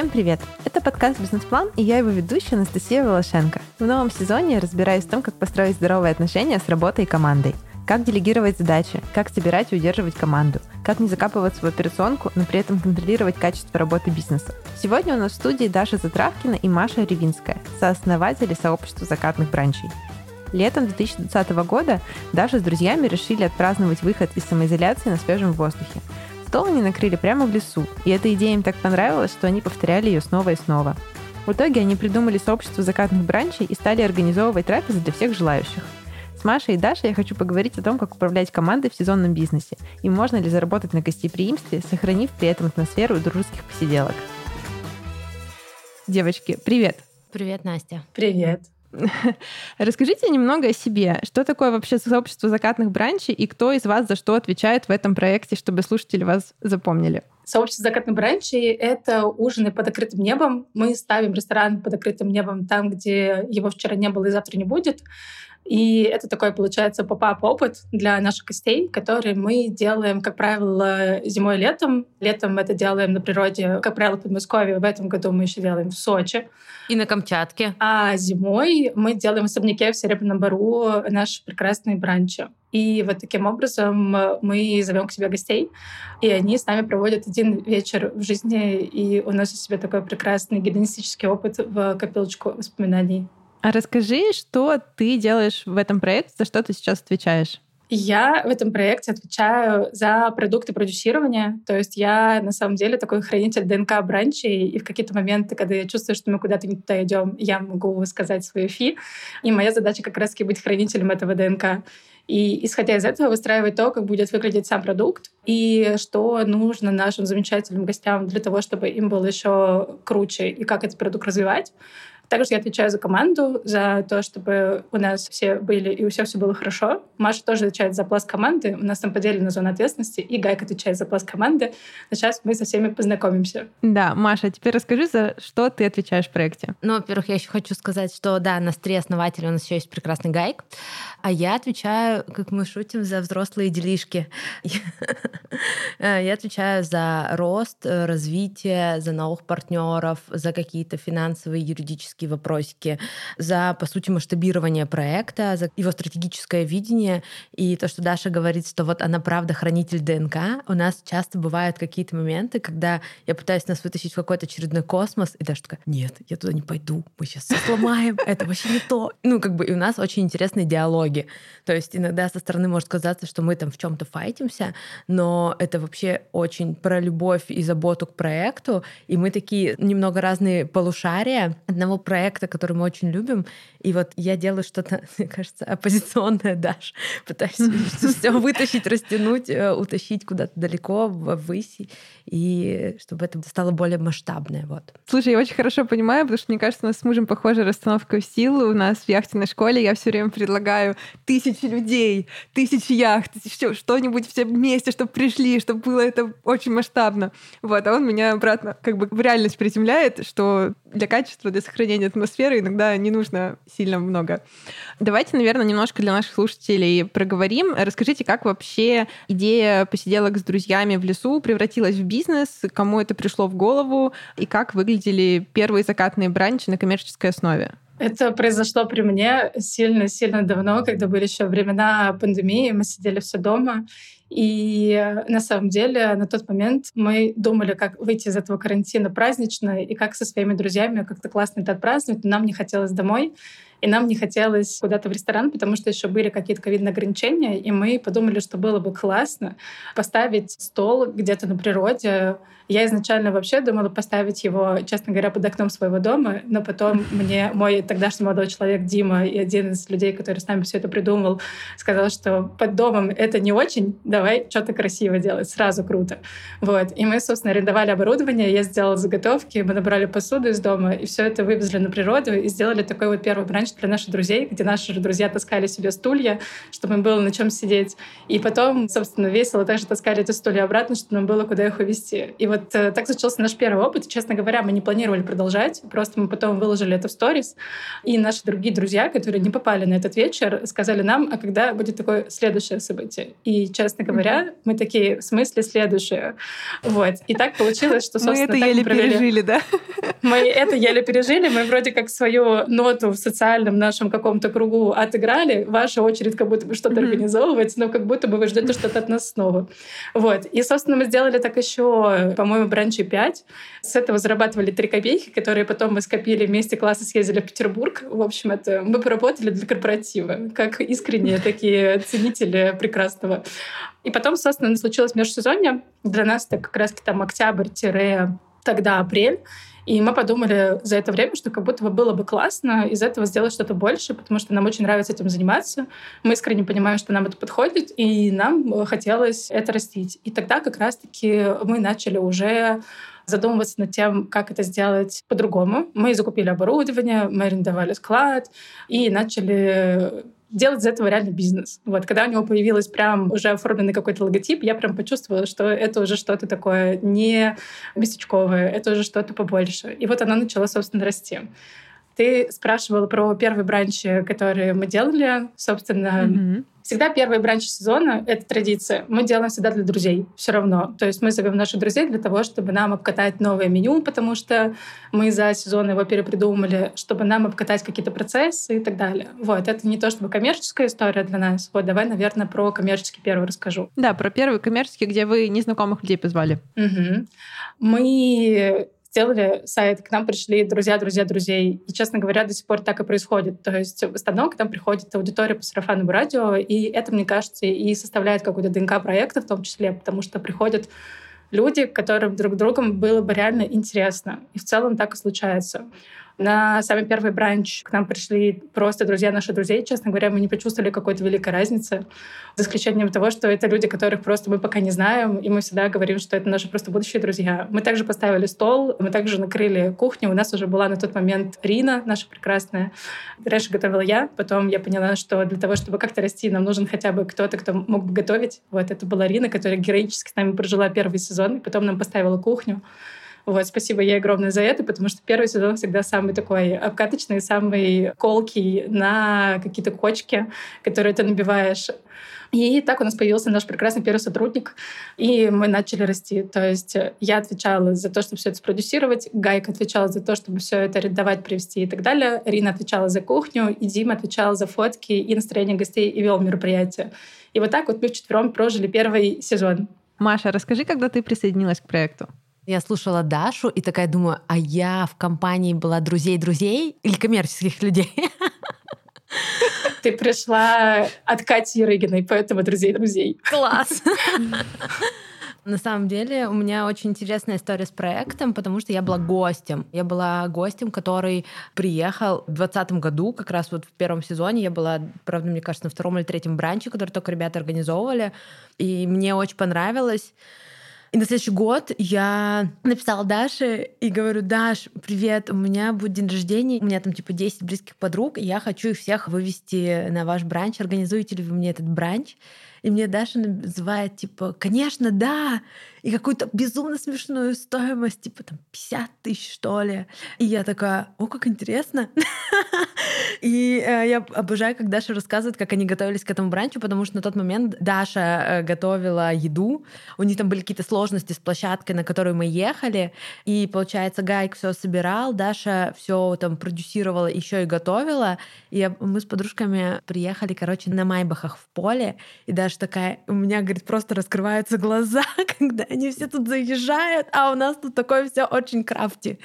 Всем привет! Это подкаст «Бизнес-план» и я его ведущая Анастасия Волошенко. В новом сезоне я разбираюсь в том, как построить здоровые отношения с работой и командой. Как делегировать задачи, как собирать и удерживать команду, как не закапываться в операционку, но при этом контролировать качество работы бизнеса. Сегодня у нас в студии Даша Затравкина и Маша Ревинская, сооснователи сообщества закатных бранчей. Летом 2020 года Даша с друзьями решили отпраздновать выход из самоизоляции на свежем воздухе. Стол они накрыли прямо в лесу, и эта идея им так понравилась, что они повторяли ее снова и снова. В итоге они придумали сообщество закатных бранчей и стали организовывать трапезы для всех желающих. С Машей и Дашей я хочу поговорить о том, как управлять командой в сезонном бизнесе и можно ли заработать на гостеприимстве, сохранив при этом атмосферу дружеских посиделок. Девочки, привет! Привет, Настя. Привет. Расскажите немного о себе. Что такое вообще сообщество закатных бранчей и кто из вас за что отвечает в этом проекте, чтобы слушатели вас запомнили? Сообщество закатных бранчей — это ужины под открытым небом. Мы ставим ресторан под открытым небом там, где его вчера не было и завтра не будет. И это такой, получается, поп-ап опыт для наших гостей, который мы делаем, как правило, зимой и летом. Летом это делаем на природе, как правило, в Подмосковье. В этом году мы еще делаем в Сочи. И на Камчатке. А зимой мы делаем в особняке в Серебряном Бару наши прекрасные бранчи. И вот таким образом мы зовем к себе гостей, и они с нами проводят один вечер в жизни, и уносят себе такой прекрасный гедонистический опыт в копилочку воспоминаний. А расскажи, что ты делаешь в этом проекте, за что ты сейчас отвечаешь? Я в этом проекте отвечаю за продукты продюсирования. То есть я на самом деле такой хранитель ДНК бранчей. И в какие-то моменты, когда я чувствую, что мы куда-то не туда идем, я могу сказать свою фи. И моя задача как раз-таки быть хранителем этого ДНК. И исходя из этого выстраивать то, как будет выглядеть сам продукт и что нужно нашим замечательным гостям для того, чтобы им было еще круче и как этот продукт развивать. Также я отвечаю за команду, за то, чтобы у нас все были и у всех все было хорошо. Маша тоже отвечает за пласт команды. У нас там поделена зона ответственности, и Гайка отвечает за пласт команды. Но сейчас мы со всеми познакомимся. Да, Маша, а теперь расскажи, за что ты отвечаешь в проекте. Ну, во-первых, я еще хочу сказать, что да, на три основателя у нас еще есть прекрасный Гайк, а я отвечаю, как мы шутим, за взрослые делишки. Я отвечаю за рост, развитие, за новых партнеров, за какие-то финансовые, юридические технические вопросики, за, по сути, масштабирование проекта, за его стратегическое видение. И то, что Даша говорит, что вот она правда хранитель ДНК, у нас часто бывают какие-то моменты, когда я пытаюсь нас вытащить в какой-то очередной космос, и Даша такая, нет, я туда не пойду, мы сейчас все сломаем, это вообще не то. Ну, как бы и у нас очень интересные диалоги. То есть иногда со стороны может казаться, что мы там в чем-то файтимся, но это вообще очень про любовь и заботу к проекту, и мы такие немного разные полушария одного проекта, который мы очень любим. И вот я делаю что-то, мне кажется, оппозиционное Даш. Пытаюсь все вытащить, растянуть, э, утащить куда-то далеко, ввысь, и чтобы это стало более масштабное. Вот. Слушай, я очень хорошо понимаю, потому что мне кажется, у нас с мужем похожая расстановка сил. У нас в яхтенной школе я все время предлагаю тысячи людей, тысячи яхт, что-нибудь все вместе, чтобы пришли, чтобы было это очень масштабно. Вот, а он меня обратно как бы в реальность приземляет, что для качества, для сохранения атмосферы иногда не нужно сильно много. Давайте, наверное, немножко для наших слушателей проговорим. Расскажите, как вообще идея посиделок с друзьями в лесу превратилась в бизнес, кому это пришло в голову и как выглядели первые закатные бранчи на коммерческой основе? Это произошло при мне сильно-сильно давно, когда были еще времена пандемии, мы сидели все дома, и на самом деле на тот момент мы думали, как выйти из этого карантина празднично и как со своими друзьями как-то классно это отпраздновать, но нам не хотелось домой. И нам не хотелось куда-то в ресторан, потому что еще были какие-то ковидные ограничения, и мы подумали, что было бы классно поставить стол где-то на природе. Я изначально вообще думала поставить его, честно говоря, под окном своего дома, но потом мне мой тогдашний молодой человек Дима и один из людей, который с нами все это придумал, сказал, что под домом это не очень, давай что-то красиво делать, сразу круто. Вот. И мы, собственно, арендовали оборудование, я сделала заготовки, мы набрали посуду из дома, и все это вывезли на природу и сделали такой вот первый бранч для наших друзей, где наши друзья таскали себе стулья, чтобы им было на чем сидеть. И потом, собственно, весело также таскали эти стулья обратно, чтобы нам было куда их увезти. И вот э, так случился наш первый опыт. честно говоря, мы не планировали продолжать, просто мы потом выложили это в сторис. И наши другие друзья, которые не попали на этот вечер, сказали нам, а когда будет такое следующее событие? И, честно говоря, мы такие, в смысле следующее? Вот. И так получилось, что, собственно, Мы это еле провели. пережили, да? Мы это еле пережили. Мы вроде как свою ноту в социальном нашем каком-то кругу отыграли. Ваша очередь как будто бы что-то организовывать, но как будто бы вы ждете что-то от нас снова. Вот. И, собственно, мы сделали так еще, по-моему, бранчи 5. С этого зарабатывали 3 копейки, которые потом мы скопили вместе класса, съездили в Петербург. В общем, это мы поработали для корпоратива, как искренние такие ценители прекрасного. И потом, собственно, случилось межсезонье. Для нас это как раз там октябрь-тогда апрель. И мы подумали за это время, что как будто бы было бы классно из этого сделать что-то больше, потому что нам очень нравится этим заниматься. Мы искренне понимаем, что нам это подходит, и нам хотелось это растить. И тогда как раз-таки мы начали уже задумываться над тем, как это сделать по-другому. Мы закупили оборудование, мы арендовали склад и начали делать из этого реально бизнес. Вот, когда у него появилась прям уже оформленный какой-то логотип, я прям почувствовала, что это уже что-то такое не местечковое, это уже что-то побольше. И вот оно начало, собственно, расти. Ты спрашивала про первый бранч, который мы делали. Собственно, mm-hmm. всегда первый бранч сезона — это традиция. Мы делаем всегда для друзей все равно. То есть мы зовем наших друзей для того, чтобы нам обкатать новое меню, потому что мы за сезон его перепридумали, чтобы нам обкатать какие-то процессы и так далее. Вот. Это не то чтобы коммерческая история для нас. Вот давай, наверное, про коммерческий первый расскажу. Да, про первый коммерческий, где вы незнакомых людей позвали. Угу. Мы сделали сайт, к нам пришли друзья, друзья, друзей. И, честно говоря, до сих пор так и происходит. То есть в основном к нам приходит аудитория по сарафанному радио, и это, мне кажется, и составляет какую-то ДНК проекта в том числе, потому что приходят люди, которым друг другом было бы реально интересно. И в целом так и случается. На самый первый бранч к нам пришли просто друзья наших друзей. Честно говоря, мы не почувствовали какой-то великой разницы, за исключением того, что это люди, которых просто мы пока не знаем, и мы всегда говорим, что это наши просто будущие друзья. Мы также поставили стол, мы также накрыли кухню. У нас уже была на тот момент Рина, наша прекрасная. Раньше готовила я, потом я поняла, что для того, чтобы как-то расти, нам нужен хотя бы кто-то, кто мог бы готовить. Вот это была Рина, которая героически с нами прожила первый сезон, и потом нам поставила кухню. Вот, спасибо ей огромное за это, потому что первый сезон всегда самый такой обкаточный, самый колкий на какие-то кочки, которые ты набиваешь. И так у нас появился наш прекрасный первый сотрудник, и мы начали расти. То есть я отвечала за то, чтобы все это спродюсировать, Гайка отвечала за то, чтобы все это арендовать, привести и так далее, Рина отвечала за кухню, и Дима отвечал за фотки и настроение гостей и вел мероприятие. И вот так вот мы вчетвером прожили первый сезон. Маша, расскажи, когда ты присоединилась к проекту? Я слушала Дашу и такая думаю, а я в компании была друзей-друзей или коммерческих людей? Ты пришла от Кати Рыгиной, поэтому друзей-друзей. Класс! На самом деле у меня очень интересная история с проектом, потому что я была гостем. Я была гостем, который приехал в 2020 году, как раз вот в первом сезоне. Я была, правда, мне кажется, на втором или третьем бранче, который только ребята организовывали. И мне очень понравилось. И на следующий год я написала Даше и говорю, Даш, привет, у меня будет день рождения, у меня там типа 10 близких подруг, и я хочу их всех вывести на ваш бранч. Организуете ли вы мне этот бранч? И мне Даша называет, типа, конечно, да, и какую-то безумно смешную стоимость, типа там 50 тысяч, что ли. И я такая, о, как интересно. И э, я обожаю, как Даша рассказывает, как они готовились к этому бранчу, потому что на тот момент Даша э, готовила еду, у них там были какие-то сложности с площадкой, на которую мы ехали, и, получается, Гайк все собирал, Даша все там продюсировала, еще и готовила, и мы с подружками приехали, короче, на Майбахах в поле, и Даша такая, у меня, говорит, просто раскрываются глаза, когда они все тут заезжают, а у нас тут такое все очень крафти.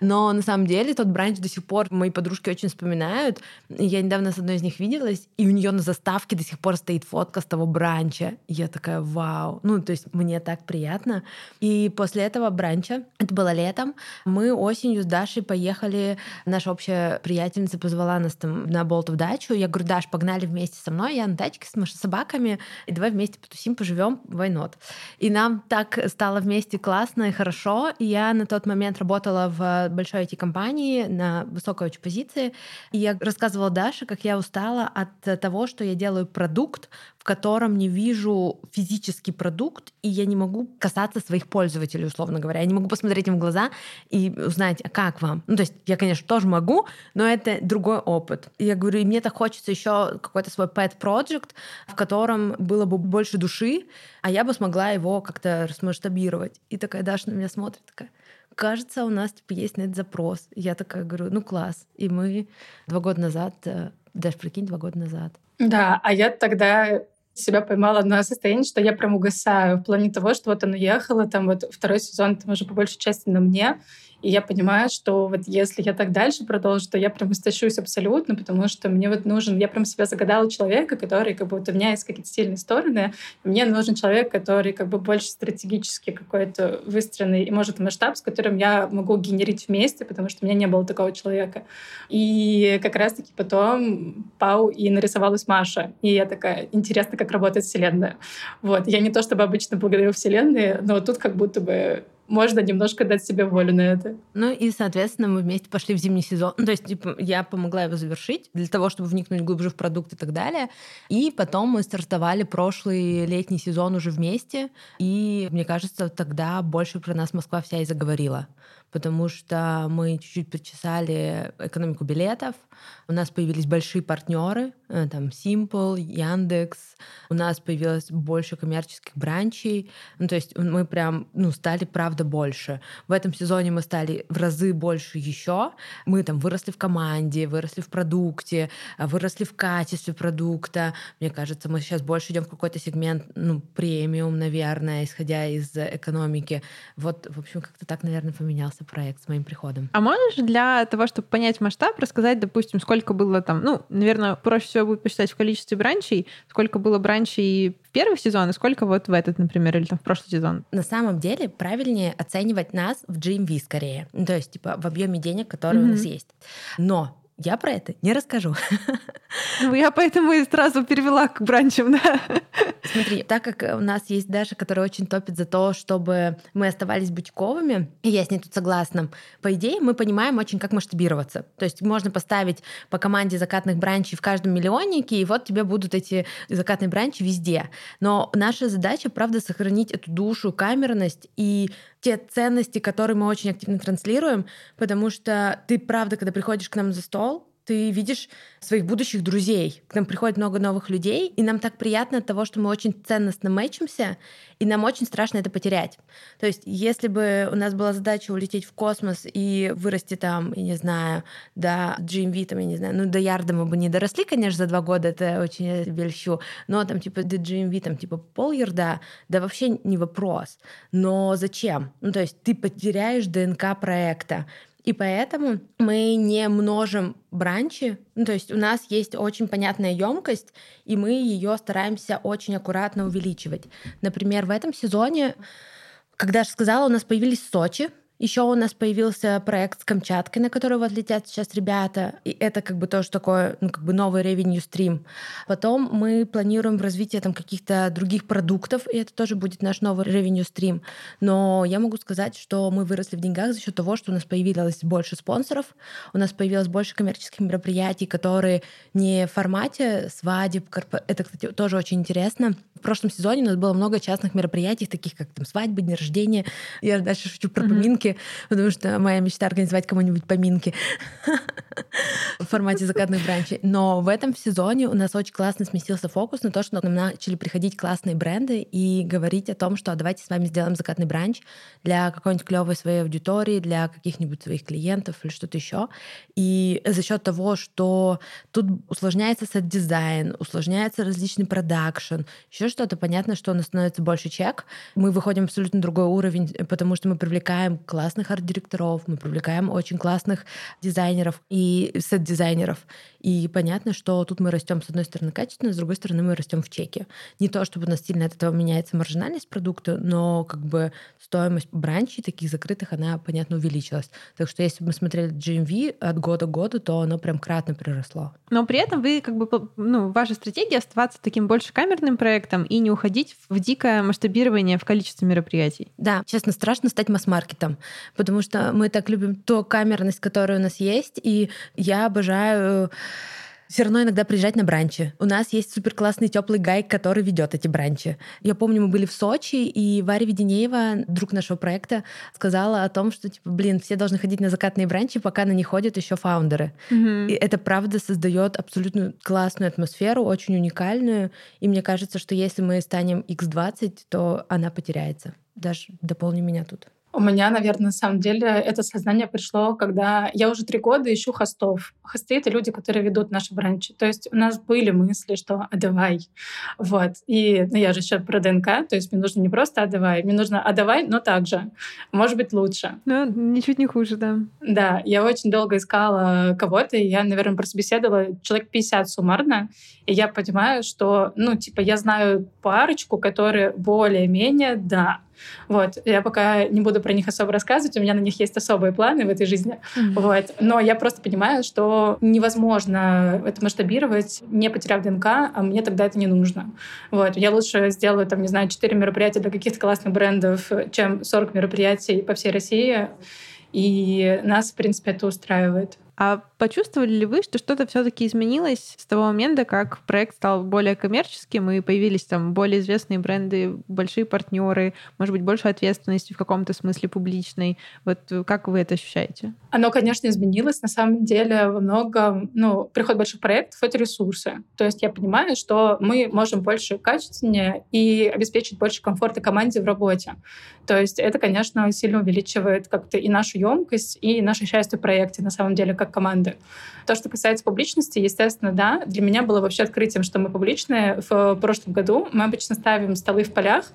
Но на самом деле тот бранч до сих пор мои подружки очень вспоминают. Я недавно с одной из них виделась, и у нее на заставке до сих пор стоит фотка с того бранча. Я такая, вау. Ну, то есть мне так приятно. И после этого бранча, это было летом, мы осенью с Дашей поехали, наша общая приятельница позвала нас там на Болтов дачу. Я говорю, Даш, погнали вместе со мной, я на тачке с собаками, и давай вместе потусим, поживем, войнот. И нам так так стало вместе классно и хорошо. Я на тот момент работала в большой IT-компании на высокой очень позиции. И я рассказывала Даша, как я устала от того, что я делаю продукт, в котором не вижу физический продукт, и я не могу касаться своих пользователей, условно говоря. Я не могу посмотреть им в глаза и узнать, а как вам. Ну, то есть я, конечно, тоже могу, но это другой опыт. И я говорю, и мне так хочется еще какой-то свой pet project, в котором было бы больше души, а я бы смогла его как-то расмасштабировать. И такая Даша на меня смотрит, такая, кажется, у нас типа есть на это запрос. Я такая говорю, ну класс. И мы два года назад, э, даже прикинь, два года назад. Да, а я тогда себя поймала на состояние, что я прям угасаю в плане того, что вот оно ехало, там вот второй сезон, там уже по большей части на мне, и я понимаю, что вот если я так дальше продолжу, то я прям истощусь абсолютно, потому что мне вот нужен... Я прям себя загадала человека, который как вот у меня есть какие-то сильные стороны. Мне нужен человек, который как бы больше стратегически какой-то выстроенный и может масштаб, с которым я могу генерить вместе, потому что у меня не было такого человека. И как раз-таки потом Пау и нарисовалась Маша. И я такая, интересно, как работает Вселенная. Вот. Я не то чтобы обычно благодарю Вселенной, но тут как будто бы можно немножко дать себе волю на это. Ну и, соответственно, мы вместе пошли в зимний сезон. Ну, то есть, типа, я помогла его завершить для того, чтобы вникнуть глубже в продукт и так далее. И потом мы стартовали прошлый летний сезон уже вместе. И, мне кажется, тогда больше про нас Москва вся и заговорила потому что мы чуть-чуть причесали экономику билетов, у нас появились большие партнеры, э, там Simple, Яндекс, у нас появилось больше коммерческих бранчей, ну, то есть мы прям, ну, стали, правда, больше. В этом сезоне мы стали в разы больше еще, мы там выросли в команде, выросли в продукте, выросли в качестве продукта, мне кажется, мы сейчас больше идем в какой-то сегмент, ну, премиум, наверное, исходя из экономики. Вот, в общем, как-то так, наверное, поменялся менялся проект с моим приходом. А можешь для того, чтобы понять масштаб, рассказать, допустим, сколько было там, ну, наверное, проще всего будет посчитать в количестве бранчей, сколько было бранчей в первый сезон и сколько вот в этот, например, или там в прошлый сезон? На самом деле правильнее оценивать нас в GMV скорее, ну, то есть типа в объеме денег, которые mm-hmm. у нас есть. Но я про это не расскажу. Ну, я поэтому и сразу перевела к бранчам, да. Смотри, так как у нас есть Даша, которая очень топит за то, чтобы мы оставались бутиковыми, и я с ней тут согласна, по идее мы понимаем очень, как масштабироваться. То есть можно поставить по команде закатных бранчей в каждом миллионнике, и вот тебе будут эти закатные бранчи везде. Но наша задача, правда, сохранить эту душу, камерность и те ценности, которые мы очень активно транслируем, потому что ты, правда, когда приходишь к нам за стол, ты видишь своих будущих друзей. К нам приходит много новых людей, и нам так приятно от того, что мы очень ценностно мэчимся, и нам очень страшно это потерять. То есть, если бы у нас была задача улететь в космос и вырасти там, я не знаю, до GMV, там, я не знаю, ну, до ярда мы бы не доросли, конечно, за два года, это очень я льщу, но там, типа, до GMV, там, типа, пол ярда, да вообще не вопрос. Но зачем? Ну, то есть, ты потеряешь ДНК проекта. И поэтому мы не множим бранчи. Ну, то есть у нас есть очень понятная емкость, и мы ее стараемся очень аккуратно увеличивать. Например, в этом сезоне, когда я сказала, у нас появились Сочи, еще у нас появился проект с Камчаткой, на который вот летят сейчас ребята. И это как бы тоже такой, ну, как бы новый revenue стрим. Потом мы планируем развитие там каких-то других продуктов, и это тоже будет наш новый revenue стрим. Но я могу сказать, что мы выросли в деньгах за счет того, что у нас появилось больше спонсоров, у нас появилось больше коммерческих мероприятий, которые не в формате свадеб, это, кстати, тоже очень интересно. В прошлом сезоне у нас было много частных мероприятий, таких как там свадьбы, дни рождения. Я дальше шучу про поминки, потому что моя мечта организовать кому-нибудь поминки в формате закатных бранчей. Но в этом сезоне у нас очень классно сместился фокус на то, что нам начали приходить классные бренды и говорить о том, что давайте с вами сделаем закатный бранч для какой-нибудь клевой своей аудитории, для каких-нибудь своих клиентов или что-то еще. И за счет того, что тут усложняется сет-дизайн, усложняется различный продакшн, еще что-то, понятно, что у нас становится больше чек. Мы выходим в абсолютно другой уровень, потому что мы привлекаем классных классных арт-директоров, мы привлекаем очень классных дизайнеров и сет-дизайнеров. И понятно, что тут мы растем с одной стороны качественно, с другой стороны мы растем в чеке. Не то, чтобы у нас сильно от этого меняется маржинальность продукта, но как бы стоимость бранчей таких закрытых, она, понятно, увеличилась. Так что если бы мы смотрели GMV от года к году, то оно прям кратно приросло. Но при этом вы как бы, ну, ваша стратегия оставаться таким больше камерным проектом и не уходить в дикое масштабирование в количестве мероприятий. Да, честно, страшно стать масс-маркетом потому что мы так любим ту камерность, которая у нас есть, и я обожаю все равно иногда приезжать на бранчи. У нас есть супер классный теплый гайк, который ведет эти бранчи. Я помню, мы были в Сочи, и Варя Веденеева, друг нашего проекта, сказала о том, что, типа, блин, все должны ходить на закатные бранчи, пока на них ходят еще фаундеры. Mm-hmm. И это правда создает абсолютно классную атмосферу, очень уникальную. И мне кажется, что если мы станем X20, то она потеряется. Даже дополни меня тут. У меня, наверное, на самом деле это сознание пришло, когда я уже три года ищу хостов. Хосты — это люди, которые ведут наши бранчи. То есть у нас были мысли, что «а давай». Вот. И ну, я же еще про ДНК, то есть мне нужно не просто «а давай», мне нужно «а давай», но также. Может быть, лучше. Ну, ничуть не хуже, да. Да, я очень долго искала кого-то, и я, наверное, просто беседовала человек 50 суммарно, и я понимаю, что, ну, типа, я знаю парочку, которые более-менее, да, вот. Я пока не буду про них особо рассказывать, у меня на них есть особые планы в этой жизни. Mm-hmm. Вот. Но я просто понимаю, что невозможно это масштабировать, не потеряв ДНК, а мне тогда это не нужно. Вот. Я лучше сделаю, там, не знаю, 4 мероприятия для каких-то классных брендов, чем 40 мероприятий по всей России. И нас, в принципе, это устраивает. А почувствовали ли вы, что что-то все-таки изменилось с того момента, как проект стал более коммерческим и появились там более известные бренды, большие партнеры, может быть, больше ответственности в каком-то смысле публичной? Вот как вы это ощущаете? Оно, конечно, изменилось. На самом деле во многом, ну, приход больших проектов — это ресурсы. То есть я понимаю, что мы можем больше качественнее и обеспечить больше комфорта команде в работе. То есть это, конечно, сильно увеличивает как-то и нашу емкость, и наше счастье в проекте, на самом деле, как команды. То, что касается публичности, естественно, да, для меня было вообще открытием, что мы публичные. В прошлом году мы обычно ставим столы в полях,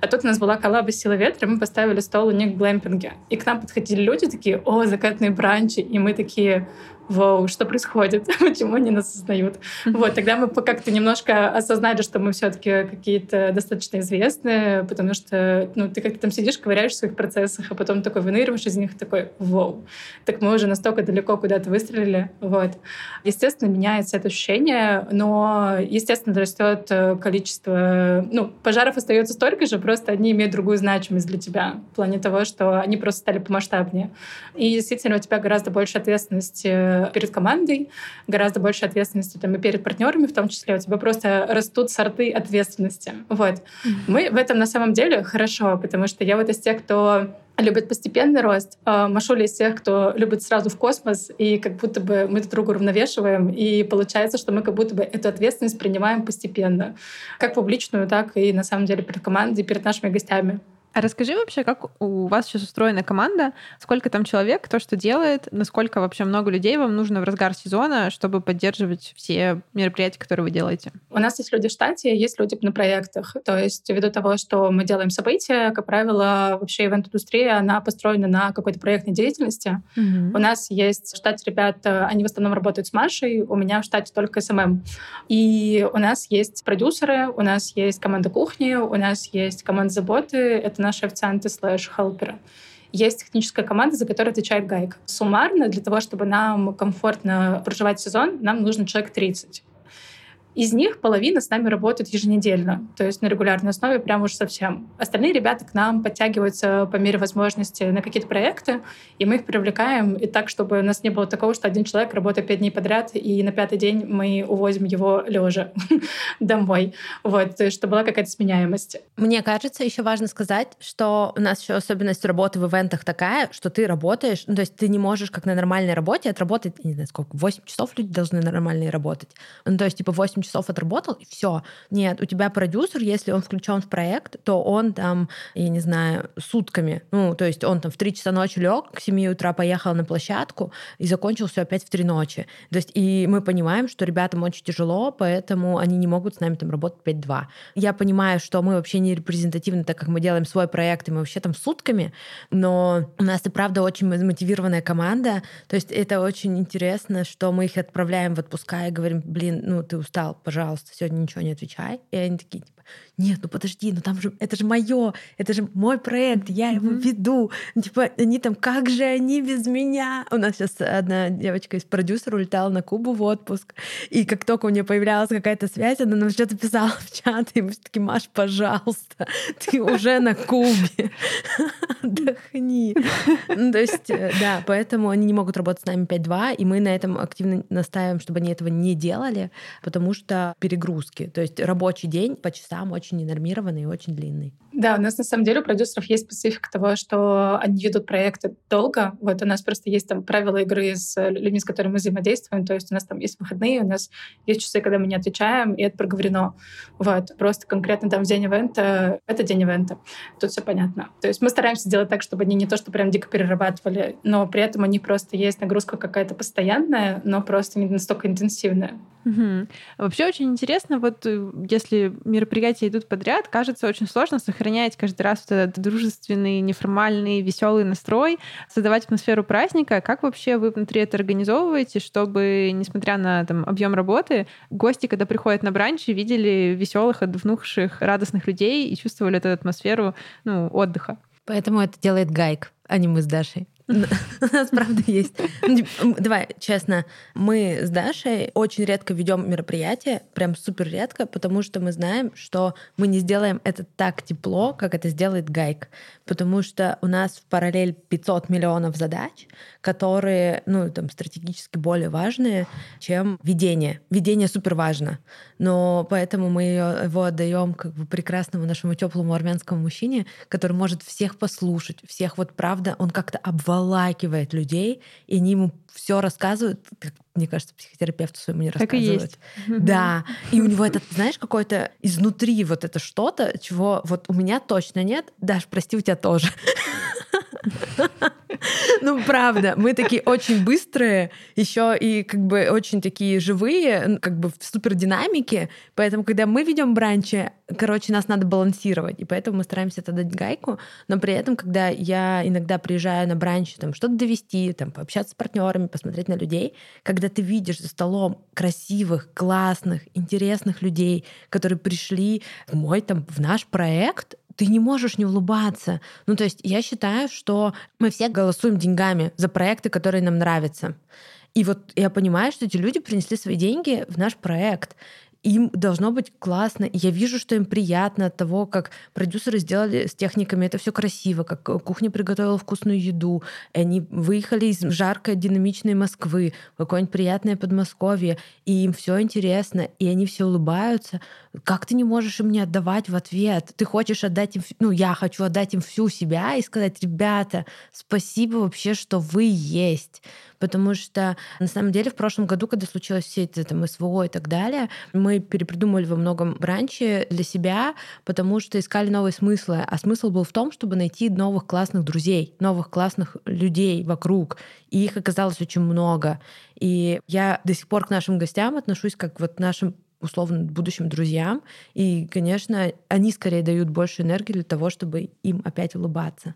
а тут у нас была коллаба «Сила ветра», мы поставили стол у них в глэмпинге. И к нам подходили люди такие, о, закатные бранчи, и мы такие, вау, что происходит, почему они нас осознают. Вот, тогда мы как-то немножко осознали, что мы все-таки какие-то достаточно известные, потому что, ну, ты как-то там сидишь, ковыряешь в своих процессах, а потом такой выныриваешь из них, такой, вау, так мы уже настолько далеко куда-то выстрелили, вот. Естественно, меняется это ощущение, но, естественно, растет э, количество, ну, пожаров остается столько же, просто они имеют другую значимость для тебя, в плане того, что они просто стали помасштабнее. И действительно, у тебя гораздо больше ответственности перед командой, гораздо больше ответственности там, и перед партнерами в том числе. У тебя просто растут сорты ответственности. Вот. Mm-hmm. Мы в этом на самом деле хорошо, потому что я вот из тех, кто любит постепенный рост. А Машуля из тех, кто любит сразу в космос, и как будто бы мы друг друга уравновешиваем, и получается, что мы как будто бы эту ответственность принимаем постепенно. Как публичную, так и на самом деле перед командой, перед нашими гостями. А расскажи вообще, как у вас сейчас устроена команда, сколько там человек, кто что делает, насколько вообще много людей вам нужно в разгар сезона, чтобы поддерживать все мероприятия, которые вы делаете? У нас есть люди в штате, есть люди на проектах. То есть ввиду того, что мы делаем события, как правило, вообще ивент-индустрия, она построена на какой-то проектной деятельности. Mm-hmm. У нас есть в штате ребята, они в основном работают с Машей, у меня в штате только SMM. И у нас есть продюсеры, у нас есть команда кухни, у нас есть команда заботы, это наши официанты слэш-хелперы. Есть техническая команда, за которую отвечает Гайк. Суммарно, для того, чтобы нам комфортно проживать сезон, нам нужно человек 30. Из них половина с нами работает еженедельно, то есть на регулярной основе прям уж совсем. Остальные ребята к нам подтягиваются по мере возможности на какие-то проекты, и мы их привлекаем и так, чтобы у нас не было такого, что один человек работает пять дней подряд, и на пятый день мы увозим его лежа домой. Вот, то есть, чтобы была какая-то сменяемость. Мне кажется, еще важно сказать, что у нас еще особенность работы в ивентах такая, что ты работаешь, ну, то есть ты не можешь как на нормальной работе отработать, не знаю сколько, 8 часов люди должны нормально работать. Ну, то есть, типа, 8 часов отработал, и все. Нет, у тебя продюсер, если он включен в проект, то он там, я не знаю, сутками. Ну, то есть он там в 3 часа ночи лег, к 7 утра поехал на площадку и закончил все опять в 3 ночи. То есть и мы понимаем, что ребятам очень тяжело, поэтому они не могут с нами там работать 5-2. Я понимаю, что мы вообще не репрезентативны, так как мы делаем свой проект, и мы вообще там сутками, но у нас и правда очень мотивированная команда, то есть это очень интересно, что мы их отправляем в отпуска и говорим, блин, ну ты устал, пожалуйста, сегодня ничего не отвечай. И они такие, нет, ну подожди, ну там же, это же мое, это же мой проект, я его mm-hmm. веду. Ну, типа, они там, как же они без меня? У нас сейчас одна девочка из продюсера улетала на Кубу в отпуск, и как только у нее появлялась какая-то связь, она нам что-то писала в чат, и мы такие, Маш, пожалуйста, ты уже на Кубе. Отдохни. Ну, то есть, э, да, поэтому они не могут работать с нами 5-2, и мы на этом активно настаиваем, чтобы они этого не делали, потому что перегрузки. То есть рабочий день по часам очень ненормированный и очень длинный. Да, у нас на самом деле у продюсеров есть специфика того, что они ведут проекты долго. Вот у нас просто есть там правила игры с людьми, с которыми мы взаимодействуем. То есть у нас там есть выходные, у нас есть часы, когда мы не отвечаем, и это проговорено. Вот. Просто конкретно там в день ивента — это день ивента. Тут все понятно. То есть мы стараемся делать так, чтобы они не то, что прям дико перерабатывали, но при этом они просто есть нагрузка какая-то постоянная, но просто не настолько интенсивная. Угу. Вообще очень интересно, вот э, если мероприятия идут подряд, кажется очень сложно сохранять каждый раз вот этот дружественный, неформальный, веселый настрой, создавать атмосферу праздника. Как вообще вы внутри это организовываете, чтобы, несмотря на там, объем работы, гости, когда приходят на бранчи, видели веселых, отдохнувших, радостных людей и чувствовали эту атмосферу ну, отдыха? Поэтому это делает Гайк, а не мы с Дашей. У нас, правда, есть. Давай, честно, мы с Дашей очень редко ведем мероприятия, прям супер редко, потому что мы знаем, что мы не сделаем это так тепло, как это сделает Гайк. Потому что у нас в параллель 500 миллионов задач, которые, ну, там, стратегически более важные, чем ведение. Ведение супер важно. Но поэтому мы его отдаем как бы прекрасному нашему теплому армянскому мужчине, который может всех послушать, всех вот правда, он как-то обвал обволакивает людей, и они ему все рассказывают, как, мне кажется, психотерапевту своему не так рассказывают. И есть. Да. И у него это, знаешь, какое-то изнутри вот это что-то, чего вот у меня точно нет. Даш, прости, у тебя тоже. Ну, правда, мы такие очень быстрые, еще и как бы очень такие живые, как бы в супер динамике. Поэтому, когда мы ведем бранчи, короче, нас надо балансировать. И поэтому мы стараемся это дать гайку. Но при этом, когда я иногда приезжаю на бранчи, там что-то довести, там пообщаться с партнерами, посмотреть на людей, когда ты видишь за столом красивых, классных, интересных людей, которые пришли в мой там в наш проект, ты не можешь не улыбаться. Ну, то есть я считаю, что мы все голосуем деньгами за проекты, которые нам нравятся. И вот я понимаю, что эти люди принесли свои деньги в наш проект им должно быть классно. Я вижу, что им приятно от того, как продюсеры сделали с техниками это все красиво, как кухня приготовила вкусную еду. И они выехали из жаркой, динамичной Москвы в какое-нибудь приятное Подмосковье, и им все интересно, и они все улыбаются. Как ты не можешь им не отдавать в ответ? Ты хочешь отдать им, ну, я хочу отдать им всю себя и сказать, ребята, спасибо вообще, что вы есть потому что на самом деле в прошлом году, когда случилось все это там СВО и так далее, мы перепридумали во многом бранчи для себя, потому что искали новые смыслы, а смысл был в том, чтобы найти новых классных друзей, новых классных людей вокруг, и их оказалось очень много. И я до сих пор к нашим гостям отношусь как вот к нашим условно будущим друзьям. И, конечно, они скорее дают больше энергии для того, чтобы им опять улыбаться.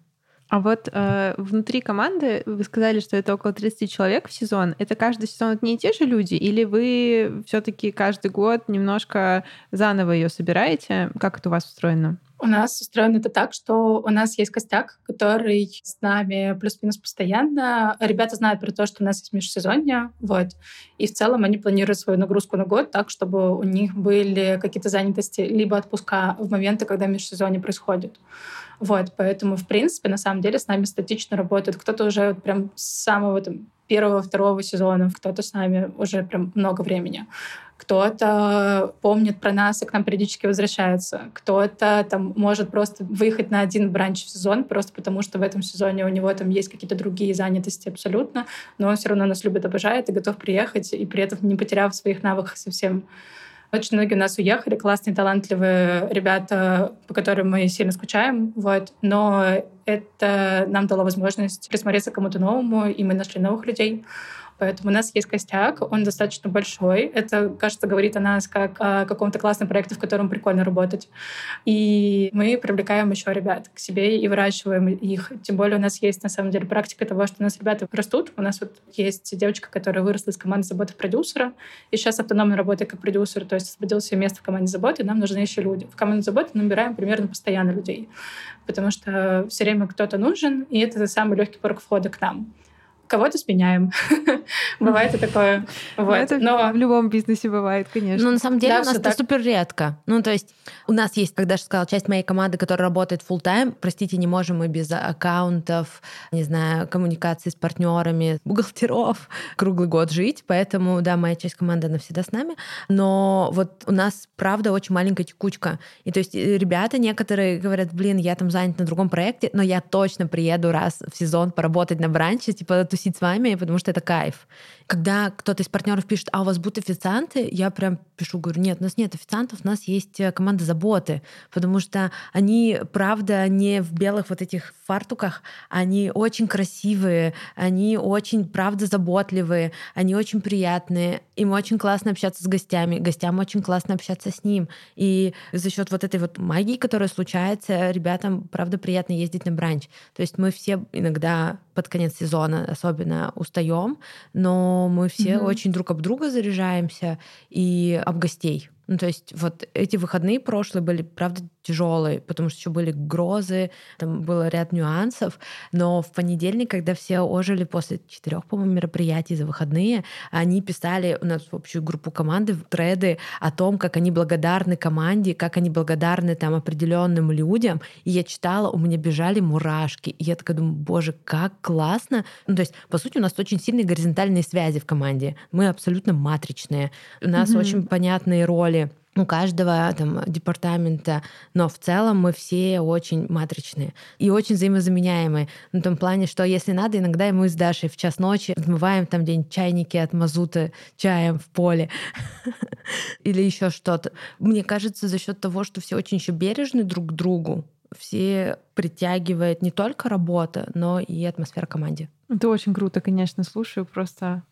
А вот э, внутри команды вы сказали, что это около 30 человек в сезон. Это каждый сезон одни и те же люди, или вы все-таки каждый год немножко заново ее собираете? Как это у вас устроено? У нас устроено это так, что у нас есть костяк, который с нами плюс-минус постоянно. Ребята знают про то, что у нас есть межсезонье, вот. И в целом они планируют свою нагрузку на год так, чтобы у них были какие-то занятости, либо отпуска в моменты, когда межсезонье происходит. Вот, поэтому, в принципе, на самом деле с нами статично работает. Кто-то уже прям с самого там, первого, второго сезона, кто-то с нами уже прям много времени. Кто-то помнит про нас и к нам периодически возвращается. Кто-то там может просто выехать на один бранч в сезон, просто потому что в этом сезоне у него там есть какие-то другие занятости абсолютно, но он все равно нас любит, обожает и готов приехать, и при этом не потеряв своих навыков совсем очень многие у нас уехали, классные, талантливые ребята, по которым мы сильно скучаем, вот. Но это нам дало возможность присмотреться кому-то новому, и мы нашли новых людей. Поэтому у нас есть костяк, он достаточно большой. Это, кажется, говорит о нас как о каком-то классном проекте, в котором прикольно работать. И мы привлекаем еще ребят к себе и выращиваем их. Тем более у нас есть, на самом деле, практика того, что у нас ребята растут. У нас вот есть девочка, которая выросла из команды заботы продюсера, и сейчас автономно работает как продюсер, то есть освободил себе место в команде заботы, нам нужны еще люди. В команде заботы набираем примерно постоянно людей, потому что все время кто-то нужен, и это самый легкий порог входа к нам. Кого-то сменяем. Бывает и такое. Вот. Это Но... в любом бизнесе бывает, конечно. Ну, на самом деле, да, у нас это супер редко. Ну, то есть у нас есть, когда же сказала, часть моей команды, которая работает full time простите, не можем мы без аккаунтов, не знаю, коммуникации с партнерами, бухгалтеров круглый год жить, поэтому, да, моя часть команды, она всегда с нами, но вот у нас, правда, очень маленькая текучка. И то есть э, ребята некоторые говорят, блин, я там занят на другом проекте, но я точно приеду раз в сезон поработать на бранче, типа тусить с вами, потому что это кайф. Когда кто-то из партнеров пишет, а у вас будут официанты, я прям пишу, говорю, нет, у нас нет официантов, у нас есть э, команда заботы, потому что они, правда, не в белых вот этих фартуках, они очень красивые, они очень, правда, заботливые, они очень приятные, им очень классно общаться с гостями, гостям очень классно общаться с ним. И за счет вот этой вот магии, которая случается, ребятам, правда, приятно ездить на бранч. То есть мы все иногда под конец сезона особенно устаем, но мы все mm-hmm. очень друг об друга заряжаемся и об гостей. Ну, то есть вот эти выходные прошлые были, правда, тяжелые, потому что еще были грозы, там было ряд нюансов. Но в понедельник, когда все ожили после четырех, по-моему, мероприятий за выходные, они писали у нас в общую группу команды в треды о том, как они благодарны команде, как они благодарны там определенным людям. И я читала, у меня бежали мурашки. И я такая думаю, боже, как классно. Ну, то есть, по сути, у нас очень сильные горизонтальные связи в команде. Мы абсолютно матричные. У нас mm-hmm. очень понятные роли у каждого там, департамента, но в целом мы все очень матричные и очень взаимозаменяемые. В том плане, что если надо, иногда мы с Дашей в час ночи отмываем там день чайники от мазута чаем в поле или еще что-то. Мне кажется, за счет того, что все очень еще бережны друг к другу, все притягивает не только работа, но и атмосфера команде. Это очень круто, конечно, слушаю, просто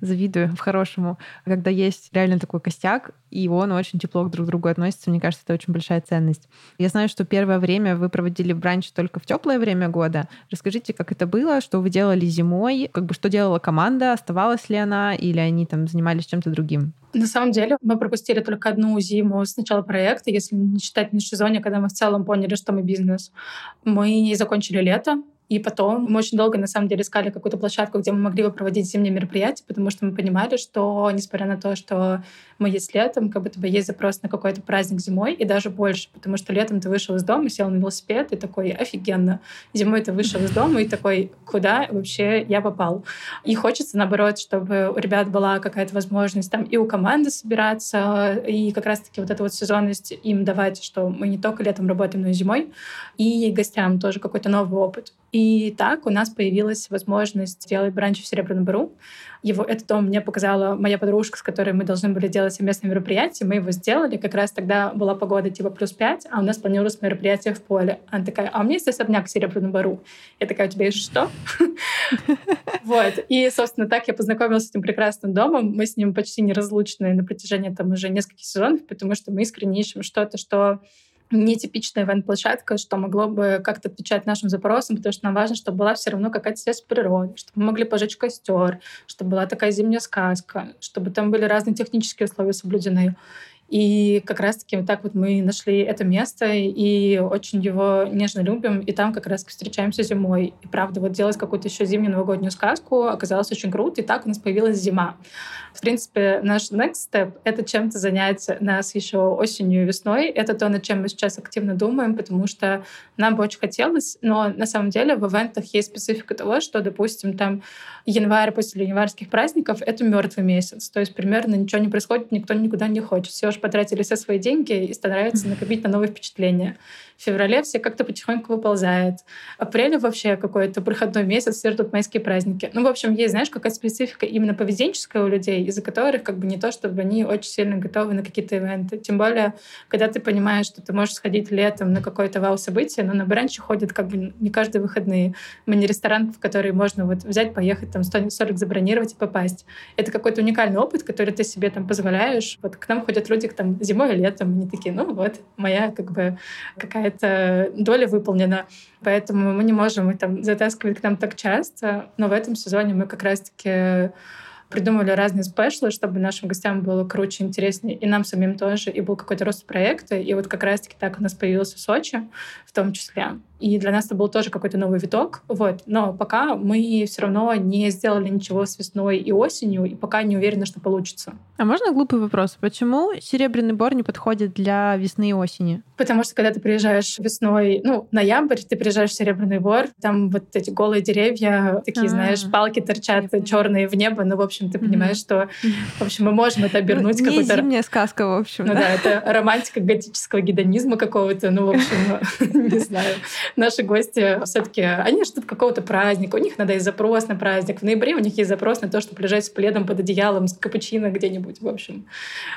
завидую в-хорошему. Когда есть реально такой костяк, и он очень тепло друг к другу относится, мне кажется, это очень большая ценность. Я знаю, что первое время вы проводили бранч только в теплое время года. Расскажите, как это было, что вы делали зимой, как бы что делала команда, оставалась ли она, или они там занимались чем-то другим? На самом деле мы пропустили только одну зиму с начала проекта, если не считать на сезоне, когда мы в целом поняли, что мы бизнес. Мы закончили лето, и потом мы очень долго, на самом деле, искали какую-то площадку, где мы могли бы проводить зимние мероприятия, потому что мы понимали, что, несмотря на то, что мы есть летом, как будто бы есть запрос на какой-то праздник зимой, и даже больше, потому что летом ты вышел из дома, сел на велосипед, и такой, офигенно. Зимой ты вышел из дома, и такой, куда вообще я попал? И хочется, наоборот, чтобы у ребят была какая-то возможность там и у команды собираться, и как раз-таки вот эту вот сезонность им давать, что мы не только летом работаем, но и зимой, и гостям тоже какой-то новый опыт. И так у нас появилась возможность сделать бранч в Серебряном Бару. Его, этот дом мне показала моя подружка, с которой мы должны были делать совместное мероприятие. Мы его сделали. Как раз тогда была погода типа плюс 5, а у нас планировалось мероприятие в поле. Она такая, а у меня есть особняк в Серебряном Бару. Я такая, у тебя есть что? Вот. И, собственно, так я познакомилась с этим прекрасным домом. Мы с ним почти неразлучны на протяжении там уже нескольких сезонов, потому что мы искренне ищем что-то, что нетипичная ивент-площадка, что могло бы как-то отвечать нашим запросам, потому что нам важно, чтобы была все равно какая-то связь с природой, чтобы мы могли пожечь костер, чтобы была такая зимняя сказка, чтобы там были разные технические условия соблюдены. И как раз-таки вот так вот мы нашли это место и очень его нежно любим. И там как раз встречаемся зимой. И правда, вот делать какую-то еще зимнюю новогоднюю сказку оказалось очень круто. И так у нас появилась зима. В принципе, наш next step — это чем-то занять нас еще осенью и весной. Это то, над чем мы сейчас активно думаем, потому что нам бы очень хотелось, но на самом деле в ивентах есть специфика того, что, допустим, там январь после январских праздников — это мертвый месяц. То есть примерно ничего не происходит, никто никуда не хочет. Все уже потратили все свои деньги и стараются накопить на новые впечатления. В феврале все как-то потихоньку выползают. Апрель вообще какой-то проходной месяц, все ждут майские праздники. Ну, в общем, есть, знаешь, какая специфика именно поведенческая у людей, из-за которых как бы не то, чтобы они очень сильно готовы на какие-то ивенты. Тем более, когда ты понимаешь, что ты можешь сходить летом на какое-то вау-событие, но на бранче ходят как бы не каждые выходные. Мы не ресторан, в который можно вот взять, поехать, там столик забронировать и попасть. Это какой-то уникальный опыт, который ты себе там позволяешь. Вот к нам ходят люди там зимой и летом, они такие, ну вот, моя как бы какая какая-то доля выполнена. Поэтому мы не можем их там затаскивать к нам так часто. Но в этом сезоне мы как раз-таки придумали разные спешлы, чтобы нашим гостям было круче, интереснее, и нам самим тоже, и был какой-то рост проекта. И вот как раз-таки так у нас появился Сочи в том числе. И для нас это был тоже какой-то новый виток, вот. Но пока мы все равно не сделали ничего с весной и осенью, и пока не уверены, что получится. А можно глупый вопрос? Почему серебряный бор не подходит для весны и осени? Потому что когда ты приезжаешь весной, ну, ноябрь, ты приезжаешь в Серебряный Бор, там вот эти голые деревья, такие, А-а-а. знаешь, палки торчат черные в небо, ну, в общем, ты понимаешь, что, в общем, мы можем это обернуть ну, какой-то... зимняя сказка, в общем. Ну да, это романтика готического гедонизма какого-то, ну, в общем, не знаю. Наши гости все таки они ждут какого-то праздника, у них надо и запрос на праздник. В ноябре у них есть запрос на то, чтобы лежать с пледом под одеялом, с капучино где-нибудь, в общем.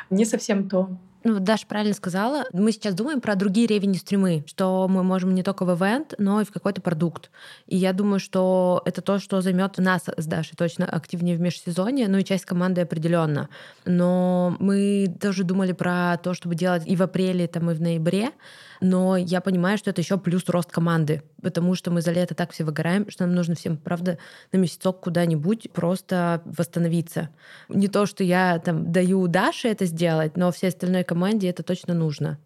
Не совсем то. Ну, Даша правильно сказала. Мы сейчас думаем про другие ревеню стримы, что мы можем не только в ивент, но и в какой-то продукт. И я думаю, что это то, что займет нас с Дашей точно активнее в межсезонье, ну и часть команды определенно. Но мы тоже думали про то, чтобы делать и в апреле, там, и в ноябре но я понимаю, что это еще плюс рост команды, потому что мы за лето так все выгораем, что нам нужно всем, правда, на месяцок куда-нибудь просто восстановиться. Не то, что я там даю Даше это сделать, но всей остальной команде это точно нужно.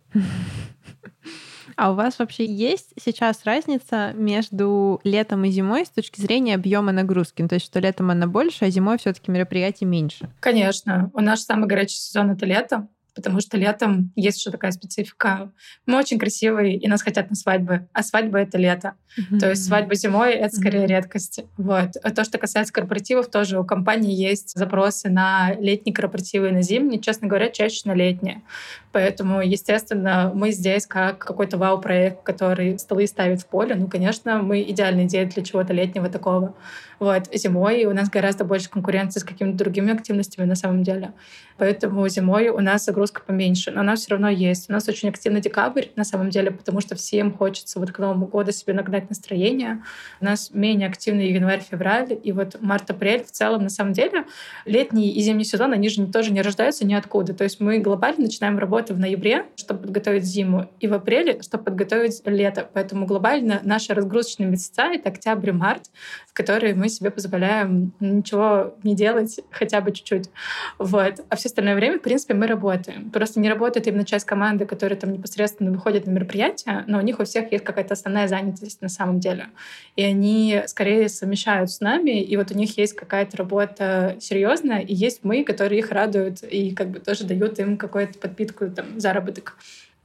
А у вас вообще есть сейчас разница между летом и зимой с точки зрения объема нагрузки? Ну, то есть, что летом она больше, а зимой все-таки мероприятий меньше? Конечно. У нас самый горячий сезон это лето потому что летом есть еще такая специфика. Мы очень красивые, и нас хотят на свадьбы, а свадьба — это лето. Mm-hmm. То есть свадьба зимой — это скорее mm-hmm. редкость. Вот. А то, что касается корпоративов, тоже у компании есть запросы на летние корпоративы и на зимние. Честно говоря, чаще на летние. Поэтому, естественно, мы здесь как какой-то вау-проект, который столы ставит в поле. Ну, конечно, мы идеальная идея для чего-то летнего такого. Вот. Зимой у нас гораздо больше конкуренции с какими-то другими активностями на самом деле. Поэтому зимой у нас загрузка поменьше, но она все равно есть. У нас очень активный декабрь на самом деле, потому что всем хочется вот к Новому году себе нагнать настроение. У нас менее активный январь-февраль, и вот март-апрель в целом на самом деле летний и зимний сезон, они же тоже не рождаются ниоткуда. То есть мы глобально начинаем работу в ноябре, чтобы подготовить зиму, и в апреле, чтобы подготовить лето. Поэтому глобально наши разгрузочные месяца — это октябрь-март, в которые мы себе позволяем ничего не делать хотя бы чуть-чуть. Вот. А все остальное время, в принципе, мы работаем. Просто не работает именно часть команды, которая там непосредственно выходит на мероприятия, но у них у всех есть какая-то основная занятость на самом деле. И они скорее совмещают с нами, и вот у них есть какая-то работа серьезная, и есть мы, которые их радуют и как бы тоже дают им какую-то подпитку, там, заработок.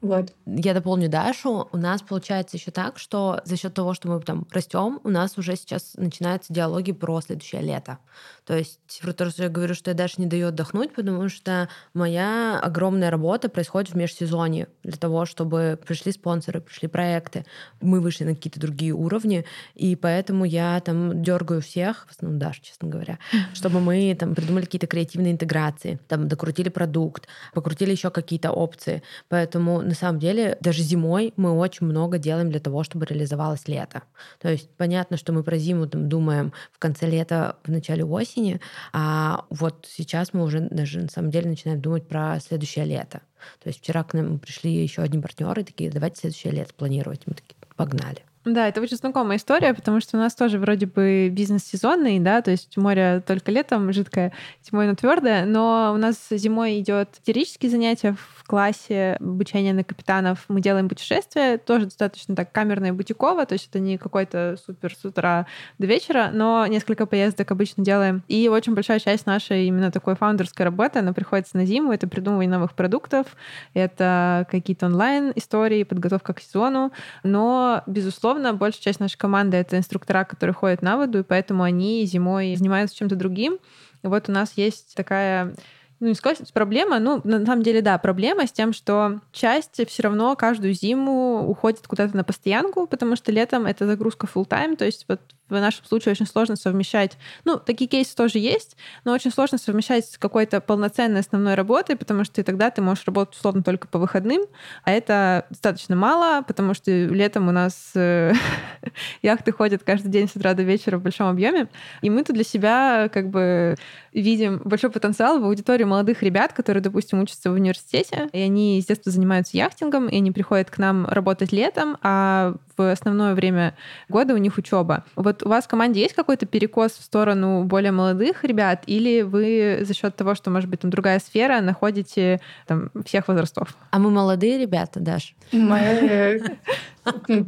Вот. Я дополню Дашу. У нас получается еще так, что за счет того, что мы там растем, у нас уже сейчас начинаются диалоги про следующее лето. То есть про то, что я говорю, что я даже не даю отдохнуть, потому что моя огромная работа происходит в межсезонье для того, чтобы пришли спонсоры, пришли проекты, мы вышли на какие-то другие уровни, и поэтому я там дергаю всех, в основном Дашу, честно говоря, чтобы мы там придумали какие-то креативные интеграции, там докрутили продукт, покрутили еще какие-то опции. Поэтому на самом деле даже зимой мы очень много делаем для того, чтобы реализовалось лето. То есть понятно, что мы про зиму там думаем в конце лета, в начале осени, осени, а вот сейчас мы уже даже на самом деле начинаем думать про следующее лето. То есть вчера к нам пришли еще одни партнеры, такие, давайте следующее лето планировать. Мы такие, погнали. Да, это очень знакомая история, потому что у нас тоже вроде бы бизнес сезонный, да, то есть море только летом жидкое, зимой оно твердое, но у нас зимой идет теоретические занятия в классе, обучение на капитанов. Мы делаем путешествия, тоже достаточно так камерное бутиково, то есть это не какой-то супер с утра до вечера, но несколько поездок обычно делаем. И очень большая часть нашей именно такой фаундерской работы, она приходится на зиму, это придумывание новых продуктов, это какие-то онлайн-истории, подготовка к сезону, но, безусловно, безусловно, большая часть нашей команды — это инструктора, которые ходят на воду, и поэтому они зимой занимаются чем-то другим. И вот у нас есть такая ну, не сказать, проблема, ну, на самом деле, да, проблема с тем, что часть все равно каждую зиму уходит куда-то на постоянку, потому что летом это загрузка full time, то есть вот в нашем случае очень сложно совмещать. Ну, такие кейсы тоже есть, но очень сложно совмещать с какой-то полноценной основной работой, потому что и тогда ты можешь работать условно только по выходным, а это достаточно мало, потому что летом у нас э, яхты ходят каждый день с утра до вечера в большом объеме, и мы-то для себя как бы видим большой потенциал в аудитории молодых ребят, которые, допустим, учатся в университете, и они детства занимаются яхтингом, и они приходят к нам работать летом, а в основное время года у них учеба. Вот у вас в команде есть какой-то перекос в сторону более молодых ребят, или вы за счет того, что, может быть, там другая сфера, находите там всех возрастов? А мы молодые ребята, Даш? Мы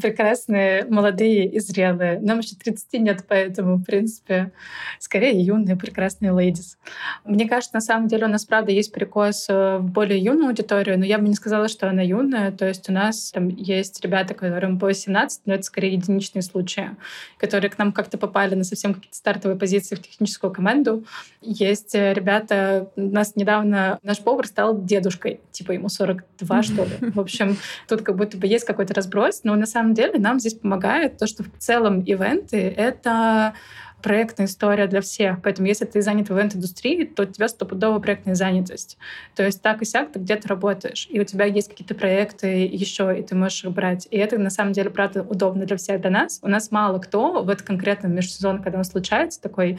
прекрасные, молодые и зрелые. Нам еще 30 нет, поэтому, в принципе, скорее юные, прекрасные лейдис. Мне кажется, на самом деле у нас, правда, есть перекос э, в более юную аудиторию, но я бы не сказала, что она юная. То есть у нас там есть ребята, которым по 18, но это скорее единичные случаи, которые к нам как-то попали на совсем какие-то стартовые позиции в техническую команду. Есть э, ребята, у нас недавно наш повар стал дедушкой, типа ему 42, что ли. В общем, тут как будто бы есть какой-то разброс, но на самом деле нам здесь помогает то, что в целом ивенты — это проектная история для всех. Поэтому если ты занят в ивент-индустрии, то у тебя стопудово проектная занятость. То есть так и сяк ты где-то работаешь, и у тебя есть какие-то проекты еще, и ты можешь их брать. И это на самом деле, правда, удобно для всех, для нас. У нас мало кто в этот конкретном межсезон, когда он случается, такой,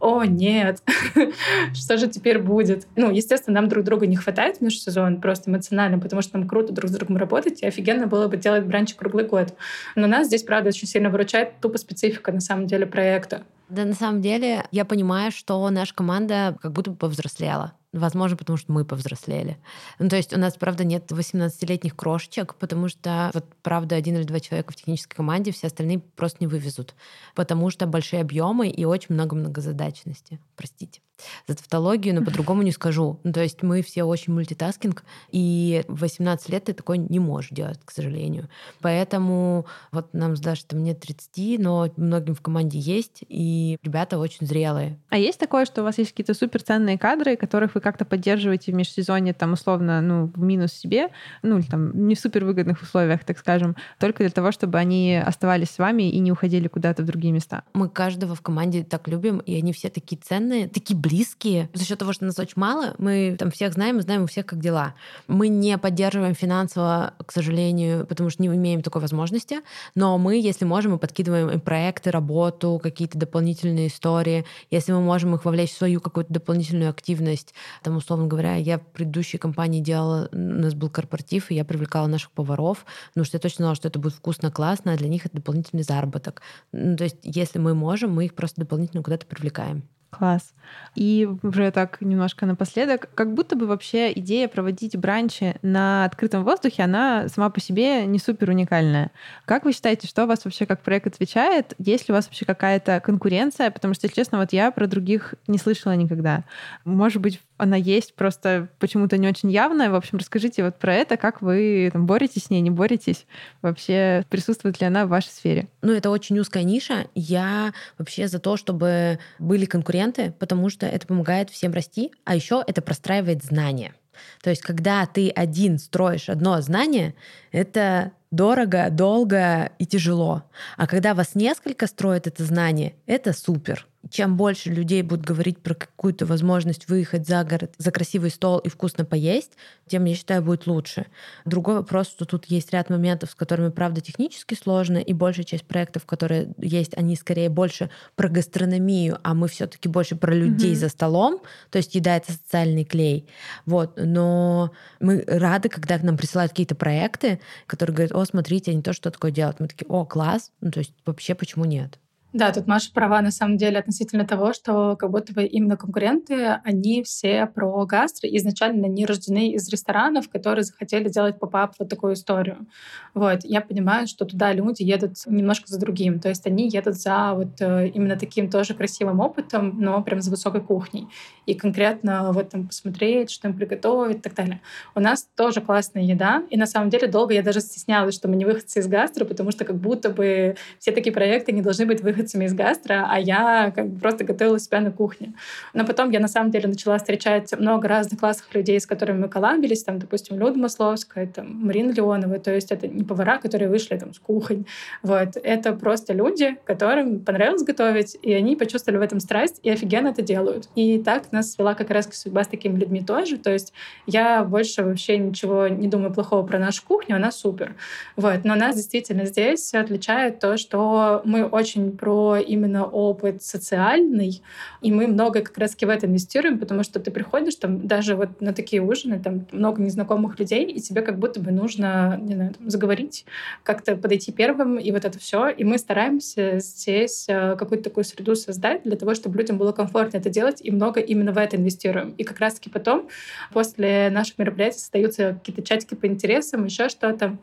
о, нет, что же теперь будет? Ну, естественно, нам друг друга не хватает в межсезон, просто эмоционально, потому что нам круто друг с другом работать, и офигенно было бы делать бранчи круглый год. Но нас здесь, правда, очень сильно выручает тупо специфика, на самом деле, проекта. Да, на самом деле, я понимаю, что наша команда как будто бы повзрослела. Возможно, потому что мы повзрослели. Ну, то есть у нас, правда, нет 18-летних крошечек, потому что, вот, правда, один или два человека в технической команде, все остальные просто не вывезут, потому что большие объемы и очень много многозадачности. Простите за тавтологию, но по-другому не скажу. Ну, то есть мы все очень мультитаскинг, и в 18 лет ты такой не можешь делать, к сожалению. Поэтому вот нам с Дашей там нет 30, но многим в команде есть, и ребята очень зрелые. А есть такое, что у вас есть какие-то суперценные кадры, которых вы как-то поддерживаете в межсезонье, там, условно, ну, в минус себе, ну, или там не в супервыгодных условиях, так скажем, только для того, чтобы они оставались с вами и не уходили куда-то в другие места? Мы каждого в команде так любим, и они все такие ценные, такие близкие. За счет того, что нас очень мало, мы там всех знаем, знаем у всех, как дела. Мы не поддерживаем финансово, к сожалению, потому что не имеем такой возможности, но мы, если можем, мы подкидываем им проекты, работу, какие-то дополнительные истории. Если мы можем их вовлечь в свою какую-то дополнительную активность, там, условно говоря, я в предыдущей компании делала, у нас был корпоратив, и я привлекала наших поваров, потому что я точно знала, что это будет вкусно, классно, а для них это дополнительный заработок. Ну, то есть, если мы можем, мы их просто дополнительно куда-то привлекаем. Класс. И уже так немножко напоследок, как будто бы вообще идея проводить бранчи на открытом воздухе, она сама по себе не супер уникальная. Как вы считаете, что вас вообще как проект отвечает? Есть ли у вас вообще какая-то конкуренция? Потому что, честно, вот я про других не слышала никогда. Может быть, она есть, просто почему-то не очень явная. В общем, расскажите вот про это, как вы там, боретесь с ней, не боретесь? Вообще присутствует ли она в вашей сфере? Ну, это очень узкая ниша. Я вообще за то, чтобы были конкуренты, потому что это помогает всем расти, а еще это простраивает знания. То есть, когда ты один строишь одно знание, это дорого, долго и тяжело. А когда вас несколько строит это знание, это супер чем больше людей будут говорить про какую-то возможность выехать за город, за красивый стол и вкусно поесть, тем, я считаю, будет лучше. Другой вопрос, что тут есть ряд моментов, с которыми, правда, технически сложно, и большая часть проектов, которые есть, они скорее больше про гастрономию, а мы все таки больше про людей mm-hmm. за столом, то есть еда — это социальный клей. Вот. Но мы рады, когда к нам присылают какие-то проекты, которые говорят, о, смотрите, они тоже что такое делают. Мы такие, о, класс, ну, то есть вообще почему нет? Да, тут Маша права на самом деле относительно того, что как будто бы именно конкуренты, они все про гастро, изначально не рождены из ресторанов, которые захотели делать поп-ап вот такую историю. Вот. Я понимаю, что туда люди едут немножко за другим, то есть они едут за вот э, именно таким тоже красивым опытом, но прям за высокой кухней. И конкретно вот там посмотреть, что им приготовить и так далее. У нас тоже классная еда, и на самом деле долго я даже стеснялась, что мы не выходцы из гастро, потому что как будто бы все такие проекты не должны быть выходцами выходцами из гастро, а я как бы просто готовила себя на кухне. Но потом я на самом деле начала встречать много разных классных людей, с которыми мы коллабились, там, допустим, Люда Масловская, там, Марина Леонова, то есть это не повара, которые вышли там с кухонь, вот, это просто люди, которым понравилось готовить, и они почувствовали в этом страсть, и офигенно это делают. И так нас свела как раз судьба с такими людьми тоже, то есть я больше вообще ничего не думаю плохого про нашу кухню, она супер. Вот. Но нас действительно здесь отличает то, что мы очень про именно опыт социальный, и мы много как раз в это инвестируем, потому что ты приходишь там даже вот на такие ужины, там много незнакомых людей, и тебе как будто бы нужно, не знаю, там, заговорить, как-то подойти первым, и вот это все. И мы стараемся здесь э, какую-то такую среду создать для того, чтобы людям было комфортно это делать, и много именно в это инвестируем. И как раз-таки потом, после наших мероприятий, создаются какие-то чатики по интересам, еще что-то.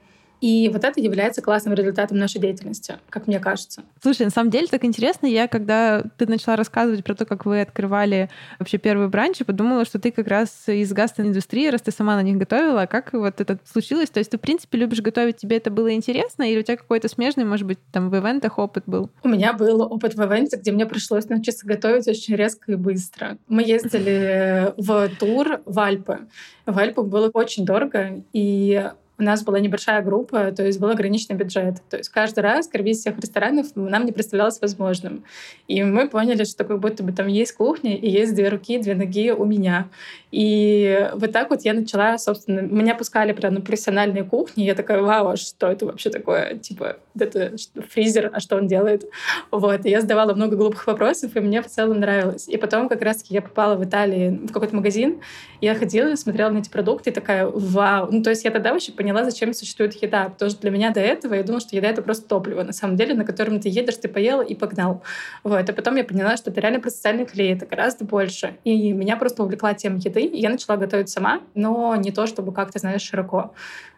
И вот это является классным результатом нашей деятельности, как мне кажется. Слушай, на самом деле так интересно. Я, когда ты начала рассказывать про то, как вы открывали вообще первые бранчи, подумала, что ты как раз из гастроиндустрии, раз ты сама на них готовила. А как вот это случилось? То есть ты, в принципе, любишь готовить, тебе это было интересно? Или у тебя какой-то смежный, может быть, там в ивентах опыт был? У меня был опыт в ивенте, где мне пришлось научиться готовить очень резко и быстро. Мы ездили в тур в Альпы. В Альпах было очень дорого, и у нас была небольшая группа, то есть был ограниченный бюджет. То есть каждый раз кормить всех ресторанов нам не представлялось возможным. И мы поняли, что как будто бы там есть кухня и есть две руки, две ноги у меня. И вот так вот я начала, собственно, меня пускали прямо на профессиональные кухни. Я такая, вау, а что это вообще такое? Типа, это фризер, а что он делает? Вот. И я задавала много глупых вопросов, и мне в целом нравилось. И потом как раз-таки я попала в Италии в какой-то магазин, я ходила, смотрела на эти продукты и такая, вау. Ну, то есть я тогда вообще поняла, зачем существует еда. Потому что для меня до этого я думала, что еда — это просто топливо, на самом деле, на котором ты едешь, ты поел и погнал. Вот. А потом я поняла, что это реально просто социальный клей, это гораздо больше. И меня просто увлекла тема еды, я начала готовить сама, но не то, чтобы как-то, знаешь, широко.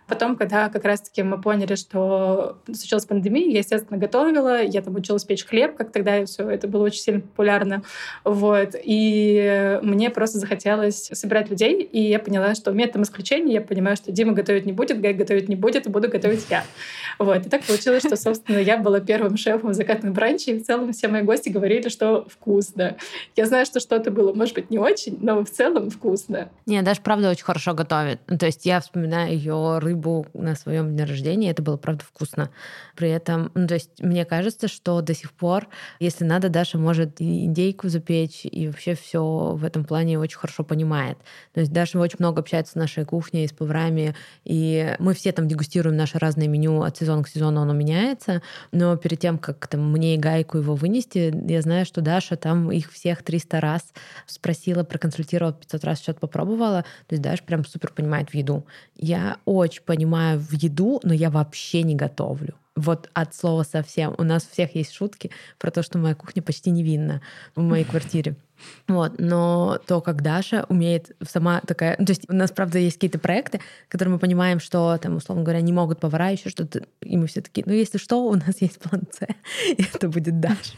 Потом, когда как раз-таки мы поняли, что случилась пандемия, я, естественно, готовила, я там училась печь хлеб, как тогда и все это было очень сильно популярно. Вот. И мне просто захотелось собирать людей, и я поняла, что методом исключения я понимаю, что Дима готовить не будет, Гай готовить не будет, и буду готовить я. Вот. И так получилось, что, собственно, я была первым шефом закатной бранчи, и в целом все мои гости говорили, что вкусно. Я знаю, что что-то было, может быть, не очень, но в целом вкусно. Не, даже правда очень хорошо готовит. То есть я вспоминаю ее рыбу рыбу на своем дне рождения, это было, правда, вкусно. При этом, ну, то есть мне кажется, что до сих пор, если надо, Даша может и индейку запечь, и вообще все в этом плане очень хорошо понимает. То есть Даша очень много общается с нашей кухней, с поварами, и мы все там дегустируем наше разное меню от сезона к сезону, оно меняется, но перед тем, как там мне и Гайку его вынести, я знаю, что Даша там их всех 300 раз спросила, проконсультировала, 500 раз что-то попробовала. То есть Даша прям супер понимает в еду. Я очень понимаю в еду, но я вообще не готовлю. Вот от слова совсем. У нас у всех есть шутки про то, что моя кухня почти невинна в моей квартире. Вот, но то, как Даша умеет сама такая... Ну, то есть у нас, правда, есть какие-то проекты, которые мы понимаем, что, там, условно говоря, не могут повара еще что-то, и мы все такие, ну, если что, у нас есть план С, и это будет Даша.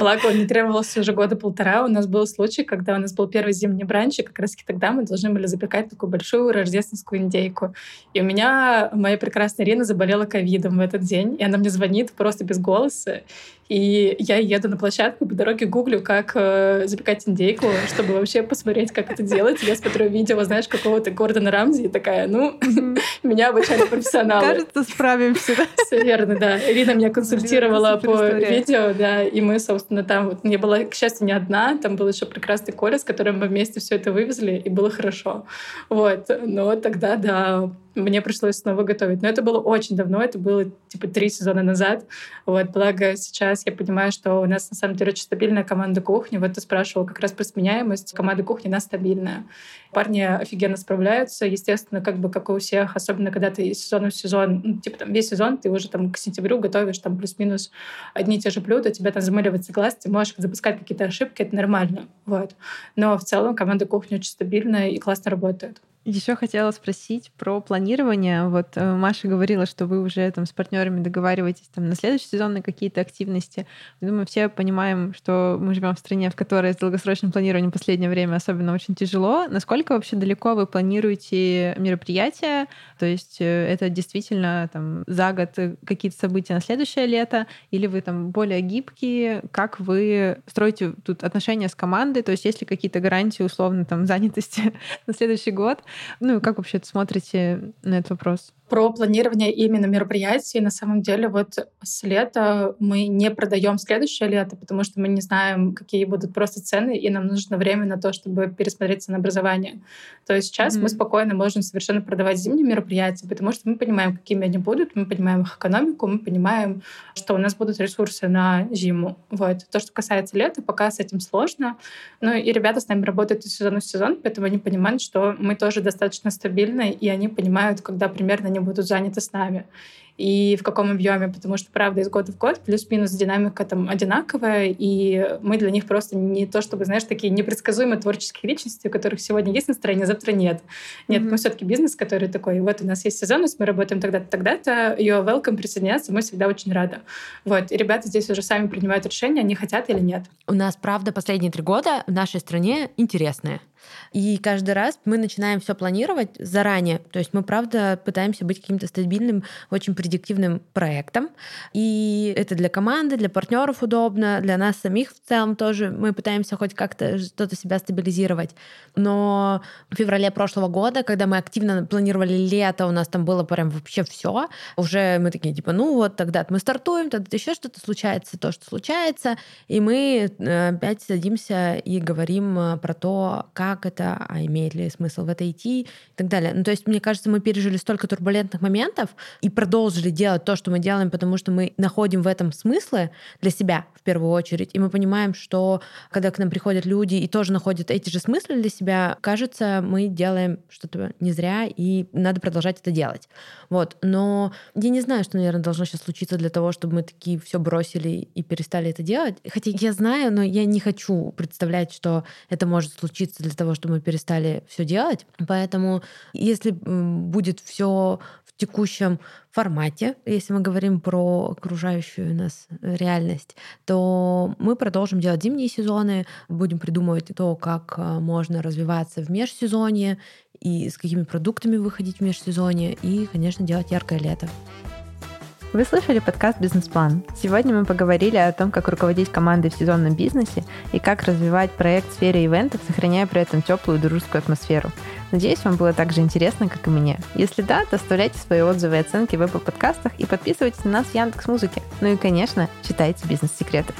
Он не требовался уже года полтора. У нас был случай, когда у нас был первый зимний бранч, и как раз тогда мы должны были запекать такую большую рождественскую индейку. И у меня моя прекрасная Ирина заболела ковидом в этот день, и она мне звонит просто без голоса. И я еду на площадку, по дороге гуглю, как э, запекать индейку, чтобы вообще посмотреть, как это делать. Я смотрю видео, знаешь, какого-то Гордона Рамзи, и такая, ну, меня обучали профессионалы. Кажется, справимся. Все верно, да. Ирина меня консультировала по видео, да, и мы, собственно, там вот не была, к счастью, не одна, там был еще прекрасный Коля, с которым мы вместе все это вывезли, и было хорошо. Вот. Но тогда, да, мне пришлось снова готовить. Но это было очень давно, это было типа три сезона назад. Вот, благо сейчас я понимаю, что у нас на самом деле очень стабильная команда кухни. Вот ты спрашивал как раз про сменяемость. Команда кухни, она стабильная. Парни офигенно справляются. Естественно, как бы как у всех, особенно когда ты из сезона в сезон, ну, типа там весь сезон, ты уже там к сентябрю готовишь там плюс-минус одни и те же блюда, тебя там замыливается глаз, ты можешь запускать какие-то ошибки, это нормально. Вот. Но в целом команда кухни очень стабильная и классно работает. Еще хотела спросить про планирование. Вот э, Маша говорила, что вы уже там с партнерами договариваетесь там на следующий сезон на какие-то активности. Думаю, все понимаем, что мы живем в стране, в которой с долгосрочным планированием в последнее время особенно очень тяжело. Насколько вообще далеко вы планируете мероприятия? То есть э, это действительно там за год какие-то события на следующее лето? Или вы там более гибкие? Как вы строите тут отношения с командой? То есть есть ли какие-то гарантии условно там занятости на следующий год? Ну, как вообще смотрите на этот вопрос? Про планирование именно мероприятий. На самом деле, вот с лета мы не продаем следующее лето, потому что мы не знаем, какие будут просто цены, и нам нужно время на то, чтобы пересмотреть ценообразование. То есть сейчас mm-hmm. мы спокойно можем совершенно продавать зимние мероприятия, потому что мы понимаем, какими они будут, мы понимаем их экономику, мы понимаем, что у нас будут ресурсы на зиму. Вот. То, что касается лета, пока с этим сложно. Ну и ребята с нами работают из сезона в сезон, поэтому они понимают, что мы тоже достаточно стабильны, и они понимают, когда примерно они будут заняты с нами и в каком объеме, потому что, правда, из года в год плюс-минус динамика там одинаковая, и мы для них просто не то, чтобы, знаешь, такие непредсказуемые творческие личности, у которых сегодня есть настроение, а завтра нет. Нет, mm-hmm. мы все-таки бизнес, который такой, вот у нас есть сезонность, мы работаем тогда-то, тогда-то, you're welcome присоединяться, мы всегда очень рады. Вот, и ребята здесь уже сами принимают решение, они хотят или нет. У нас, правда, последние три года в нашей стране интересные. И каждый раз мы начинаем все планировать заранее. То есть мы, правда, пытаемся быть каким-то стабильным, очень предиктивным проектом. И это для команды, для партнеров удобно, для нас самих в целом тоже. Мы пытаемся хоть как-то что-то себя стабилизировать. Но в феврале прошлого года, когда мы активно планировали лето, у нас там было прям вообще все. Уже мы такие, типа, ну вот тогда мы стартуем, тогда еще что-то случается, то, что случается. И мы э, опять садимся и говорим э, про то, как это это, а имеет ли смысл в это идти и так далее. Ну, то есть, мне кажется, мы пережили столько турбулентных моментов и продолжили делать то, что мы делаем, потому что мы находим в этом смыслы для себя в первую очередь, и мы понимаем, что когда к нам приходят люди и тоже находят эти же смыслы для себя, кажется, мы делаем что-то не зря, и надо продолжать это делать. Вот. Но я не знаю, что, наверное, должно сейчас случиться для того, чтобы мы такие все бросили и перестали это делать. Хотя я знаю, но я не хочу представлять, что это может случиться для того, чтобы мы перестали все делать. Поэтому если будет все в текущем формате, если мы говорим про окружающую нас реальность, то мы продолжим делать зимние сезоны, будем придумывать то, как э, можно развиваться в межсезонье и с какими продуктами выходить в межсезонье, и, конечно, делать яркое лето. Вы слышали подкаст «Бизнес-план». Сегодня мы поговорили о том, как руководить командой в сезонном бизнесе и как развивать проект в сфере ивентов, сохраняя при этом теплую дружескую атмосферу. Надеюсь, вам было так же интересно, как и мне. Если да, то оставляйте свои отзывы и оценки в Apple подкастах и подписывайтесь на нас в Яндекс.Музыке. Ну и, конечно, читайте бизнес-секреты.